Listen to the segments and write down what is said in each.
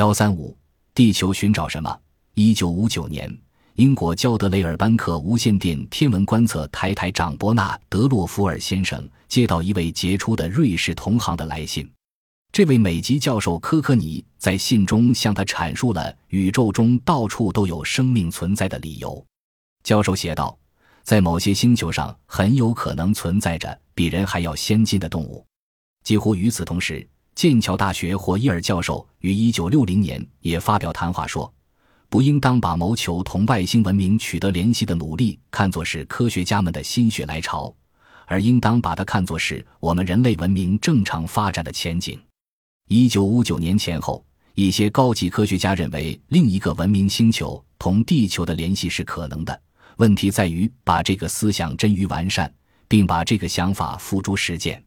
幺三五，地球寻找什么？一九五九年，英国焦德雷尔班克无线电天文观测台台长伯纳德洛夫尔先生接到一位杰出的瑞士同行的来信。这位美籍教授科科尼在信中向他阐述了宇宙中到处都有生命存在的理由。教授写道，在某些星球上很有可能存在着比人还要先进的动物。几乎与此同时，剑桥大学霍伊尔教授于1960年也发表谈话说：“不应当把谋求同外星文明取得联系的努力看作是科学家们的心血来潮，而应当把它看作是我们人类文明正常发展的前景。”一九五九年前后，一些高级科学家认为另一个文明星球同地球的联系是可能的。问题在于把这个思想臻于完善，并把这个想法付诸实践。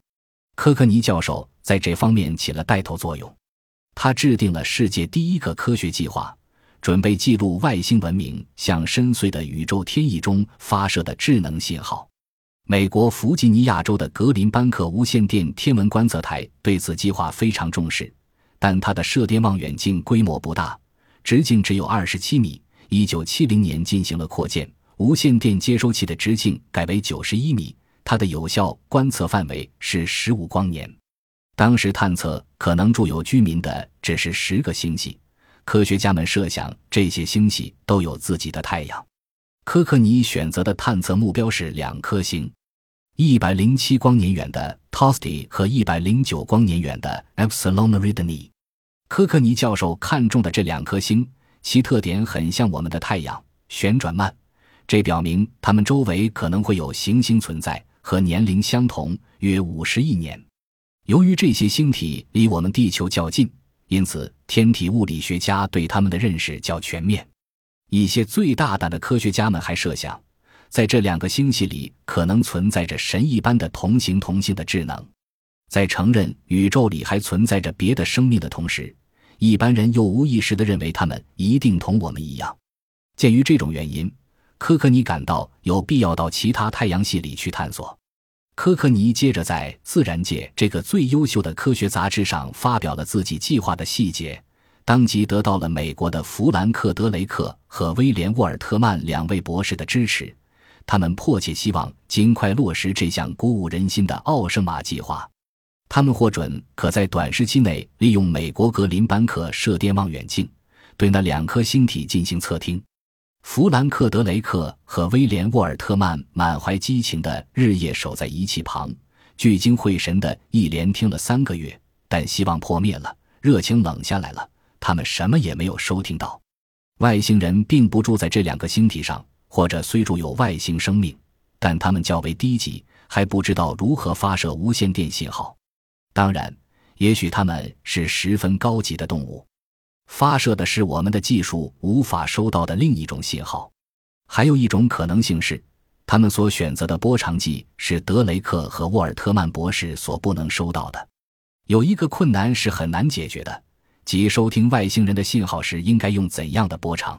科克尼教授在这方面起了带头作用。他制定了世界第一个科学计划，准备记录外星文明向深邃的宇宙天翼中发射的智能信号。美国弗吉尼亚州的格林班克无线电天文观测台对此计划非常重视，但它的射电望远镜规模不大，直径只有二十七米。一九七零年进行了扩建，无线电接收器的直径改为九十一米，它的有效观测范围是十五光年。当时探测可能住有居民的只是十个星系，科学家们设想这些星系都有自己的太阳。科克尼选择的探测目标是两颗星，一百零七光年远的 Tosti 和一百零九光年远的 Epsilon r i d n i。科克尼教授看中的这两颗星，其特点很像我们的太阳，旋转慢，这表明它们周围可能会有行星存在，和年龄相同，约五十亿年。由于这些星体离我们地球较近，因此天体物理学家对它们的认识较全面。一些最大胆的科学家们还设想，在这两个星系里可能存在着神一般的同形同性的智能。在承认宇宙里还存在着别的生命的同时，一般人又无意识地认为他们一定同我们一样。鉴于这种原因，科克尼感到有必要到其他太阳系里去探索。科克尼接着在《自然界》这个最优秀的科学杂志上发表了自己计划的细节。当即得到了美国的弗兰克·德雷克和威廉·沃尔特曼两位博士的支持，他们迫切希望尽快落实这项鼓舞人心的奥圣马计划。他们获准可在短时期内利用美国格林班克射电望远镜对那两颗星体进行测听。弗兰克·德雷克和威廉·沃尔特曼满怀激情地日夜守在仪器旁，聚精会神地一连听了三个月，但希望破灭了，热情冷下来了。他们什么也没有收听到，外星人并不住在这两个星体上，或者虽住有外星生命，但他们较为低级，还不知道如何发射无线电信号。当然，也许他们是十分高级的动物，发射的是我们的技术无法收到的另一种信号。还有一种可能性是，他们所选择的波长计是德雷克和沃尔特曼博士所不能收到的。有一个困难是很难解决的。即收听外星人的信号时应该用怎样的波长？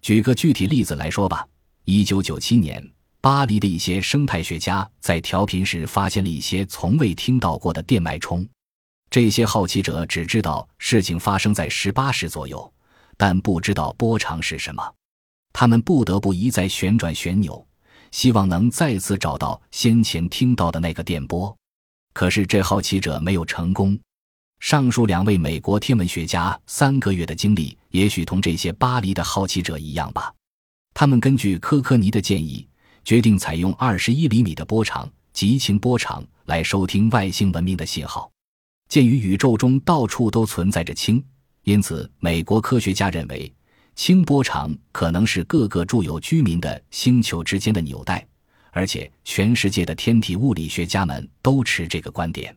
举个具体例子来说吧。一九九七年，巴黎的一些生态学家在调频时发现了一些从未听到过的电脉冲。这些好奇者只知道事情发生在十八时左右，但不知道波长是什么。他们不得不一再旋转旋钮，希望能再次找到先前听到的那个电波。可是这好奇者没有成功。上述两位美国天文学家三个月的经历，也许同这些巴黎的好奇者一样吧。他们根据科科尼的建议，决定采用二十一厘米的波长极轻波长来收听外星文明的信号。鉴于宇宙中到处都存在着氢，因此美国科学家认为轻波长可能是各个住有居民的星球之间的纽带，而且全世界的天体物理学家们都持这个观点。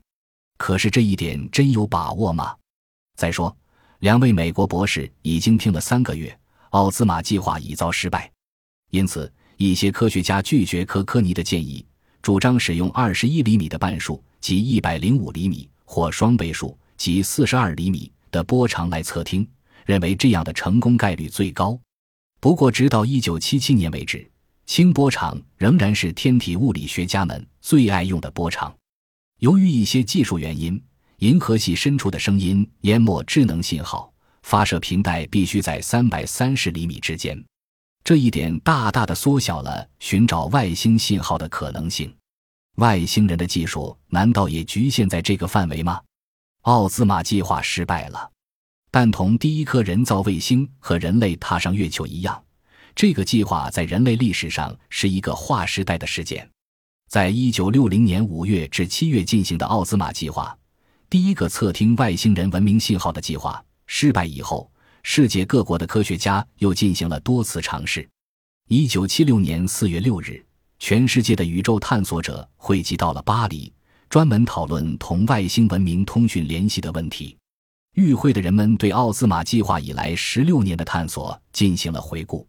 可是这一点真有把握吗？再说，两位美国博士已经听了三个月，奥兹玛计划已遭失败，因此一些科学家拒绝科科尼的建议，主张使用二十一厘米的半数即一百零五厘米或双倍数即四十二厘米的波长来测听，认为这样的成功概率最高。不过，直到一九七七年为止，轻波长仍然是天体物理学家们最爱用的波长。由于一些技术原因，银河系深处的声音淹没智能信号，发射频带必须在三百三十厘米之间。这一点大大的缩小了寻找外星信号的可能性。外星人的技术难道也局限在这个范围吗？奥兹玛计划失败了，但同第一颗人造卫星和人类踏上月球一样，这个计划在人类历史上是一个划时代的事件。在一九六零年五月至七月进行的奥兹玛计划，第一个测听外星人文明信号的计划失败以后。世界各国的科学家又进行了多次尝试。一九七六年四月六日，全世界的宇宙探索者汇集到了巴黎，专门讨论同外星文明通讯联系的问题。与会的人们对奥兹玛计划以来十六年的探索进行了回顾。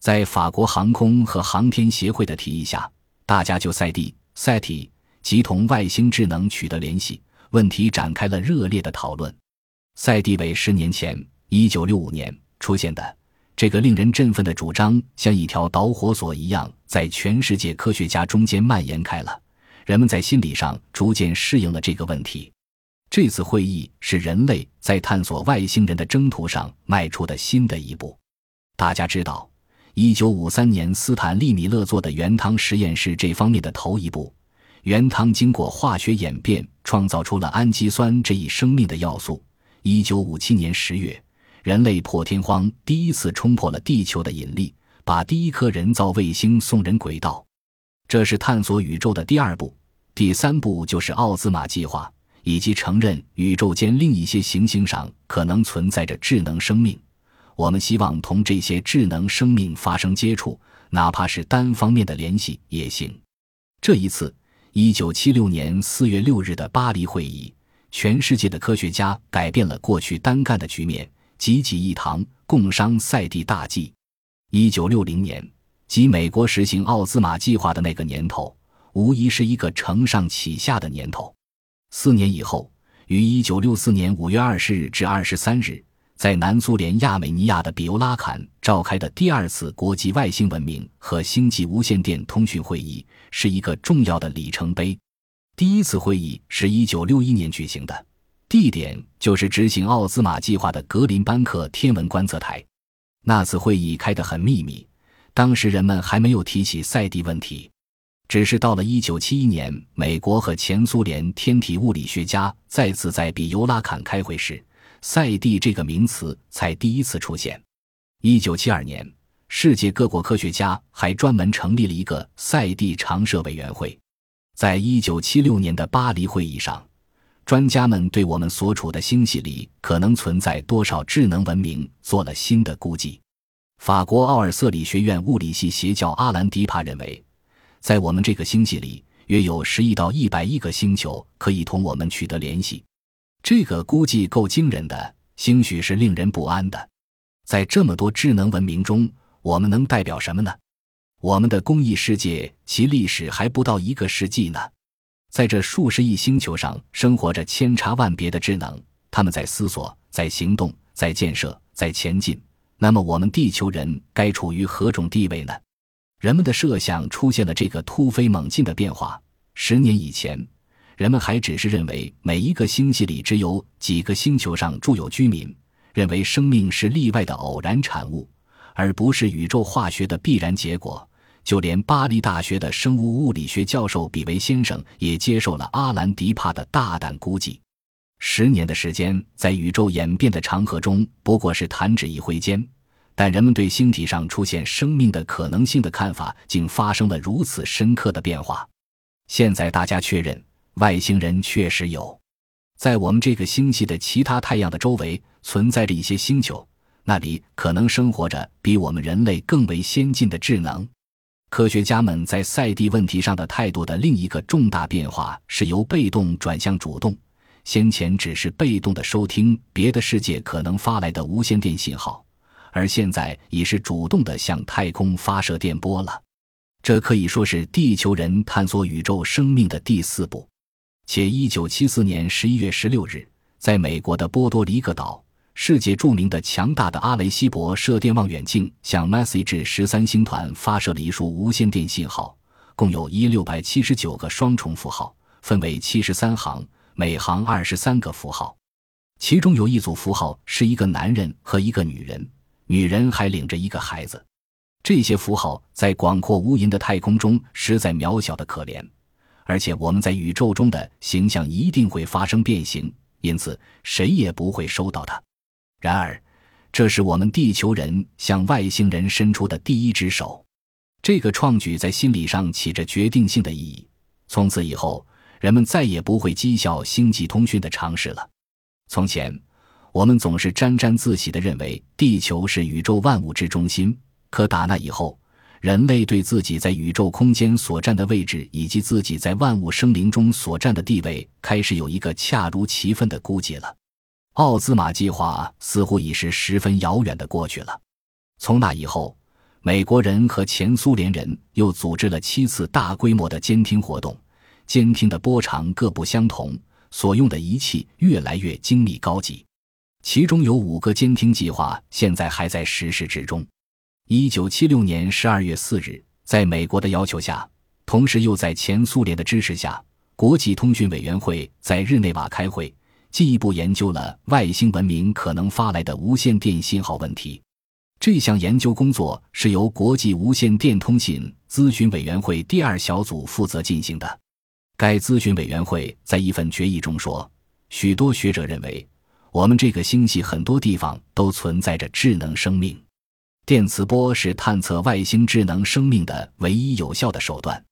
在法国航空和航天协会的提议下，大家就赛地、赛体及同外星智能取得联系问题展开了热烈的讨论。赛地为十年前。一九六五年出现的这个令人振奋的主张，像一条导火索一样，在全世界科学家中间蔓延开了。人们在心理上逐渐适应了这个问题。这次会议是人类在探索外星人的征途上迈出的新的一步。大家知道，一九五三年斯坦利米勒做的原汤实验是这方面的头一步。原汤经过化学演变，创造出了氨基酸这一生命的要素。一九五七年十月。人类破天荒第一次冲破了地球的引力，把第一颗人造卫星送人轨道，这是探索宇宙的第二步。第三步就是奥兹玛计划，以及承认宇宙间另一些行星上可能存在着智能生命。我们希望同这些智能生命发生接触，哪怕是单方面的联系也行。这一次，一九七六年四月六日的巴黎会议，全世界的科学家改变了过去单干的局面。济济一堂，共商赛地大计。一九六零年，即美国实行奥兹玛计划的那个年头，无疑是一个承上启下的年头。四年以后，于一九六四年五月二十日至二十三日，在南苏联亚美尼亚的比欧拉坎召开的第二次国际外星文明和星际无线电通讯会议，是一个重要的里程碑。第一次会议是一九六一年举行的。地点就是执行奥兹玛计划的格林班克天文观测台。那次会议开得很秘密，当时人们还没有提起赛地问题。只是到了1971年，美国和前苏联天体物理学家再次在比尤拉坎开会时，赛地这个名词才第一次出现。1972年，世界各国科学家还专门成立了一个赛地常设委员会。在1976年的巴黎会议上。专家们对我们所处的星系里可能存在多少智能文明做了新的估计。法国奥尔瑟里学院物理系邪教阿兰迪帕认为，在我们这个星系里，约有十亿到一百亿个星球可以同我们取得联系。这个估计够惊人的，兴许是令人不安的。在这么多智能文明中，我们能代表什么呢？我们的公益世界，其历史还不到一个世纪呢。在这数十亿星球上，生活着千差万别的智能，他们在思索，在行动，在建设，在前进。那么，我们地球人该处于何种地位呢？人们的设想出现了这个突飞猛进的变化。十年以前，人们还只是认为每一个星系里只有几个星球上住有居民，认为生命是例外的偶然产物，而不是宇宙化学的必然结果。就连巴黎大学的生物物理学教授比维先生也接受了阿兰迪帕的大胆估计。十年的时间，在宇宙演变的长河中不过是弹指一挥间，但人们对星体上出现生命的可能性的看法竟发生了如此深刻的变化。现在大家确认，外星人确实有，在我们这个星系的其他太阳的周围存在着一些星球，那里可能生活着比我们人类更为先进的智能。科学家们在赛地问题上的态度的另一个重大变化是由被动转向主动。先前只是被动的收听别的世界可能发来的无线电信号，而现在已是主动的向太空发射电波了。这可以说是地球人探索宇宙生命的第四步。且1974年11月16日，在美国的波多黎各岛。世界著名的强大的阿雷西博射电望远镜向 Message 十三星团发射了一束无线电信号，共有一六百七十九个双重符号，分为七十三行，每行二十三个符号。其中有一组符号是一个男人和一个女人，女人还领着一个孩子。这些符号在广阔无垠的太空中实在渺小的可怜，而且我们在宇宙中的形象一定会发生变形，因此谁也不会收到它。然而，这是我们地球人向外星人伸出的第一只手。这个创举在心理上起着决定性的意义。从此以后，人们再也不会讥笑星际通讯的尝试了。从前，我们总是沾沾自喜地认为地球是宇宙万物之中心。可打那以后，人类对自己在宇宙空间所占的位置，以及自己在万物生灵中所占的地位，开始有一个恰如其分的估计了。奥兹玛计划似乎已是十分遥远的过去了。从那以后，美国人和前苏联人又组织了七次大规模的监听活动，监听的波长各不相同，所用的仪器越来越精密高级。其中有五个监听计划现在还在实施之中。一九七六年十二月四日，在美国的要求下，同时又在前苏联的支持下，国际通讯委员会在日内瓦开会，进一步研究了外星文明可能发来的无线电信号问题。这项研究工作是由国际无线电通信咨询委员会第二小组负责进行的。该咨询委员会在一份决议中说：“许多学者认为，我们这个星系很多地方都存在着智能生命。”电磁波是探测外星智能生命的唯一有效的手段。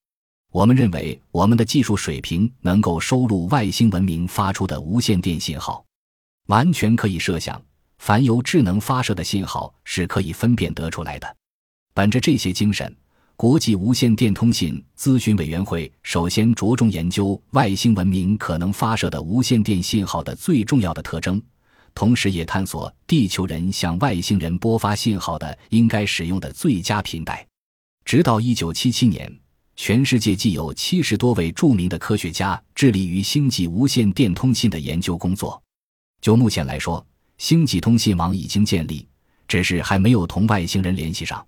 我们认为，我们的技术水平能够收录外星文明发出的无线电信号，完全可以设想，凡由智能发射的信号是可以分辨得出来的。本着这些精神，国际无线电通信咨询委员会首先着重研究外星文明可能发射的无线电信号的最重要的特征。同时，也探索地球人向外星人播发信号的应该使用的最佳频带。直到一九七七年，全世界既有七十多位著名的科学家致力于星际无线电通信的研究工作。就目前来说，星际通信网已经建立，只是还没有同外星人联系上。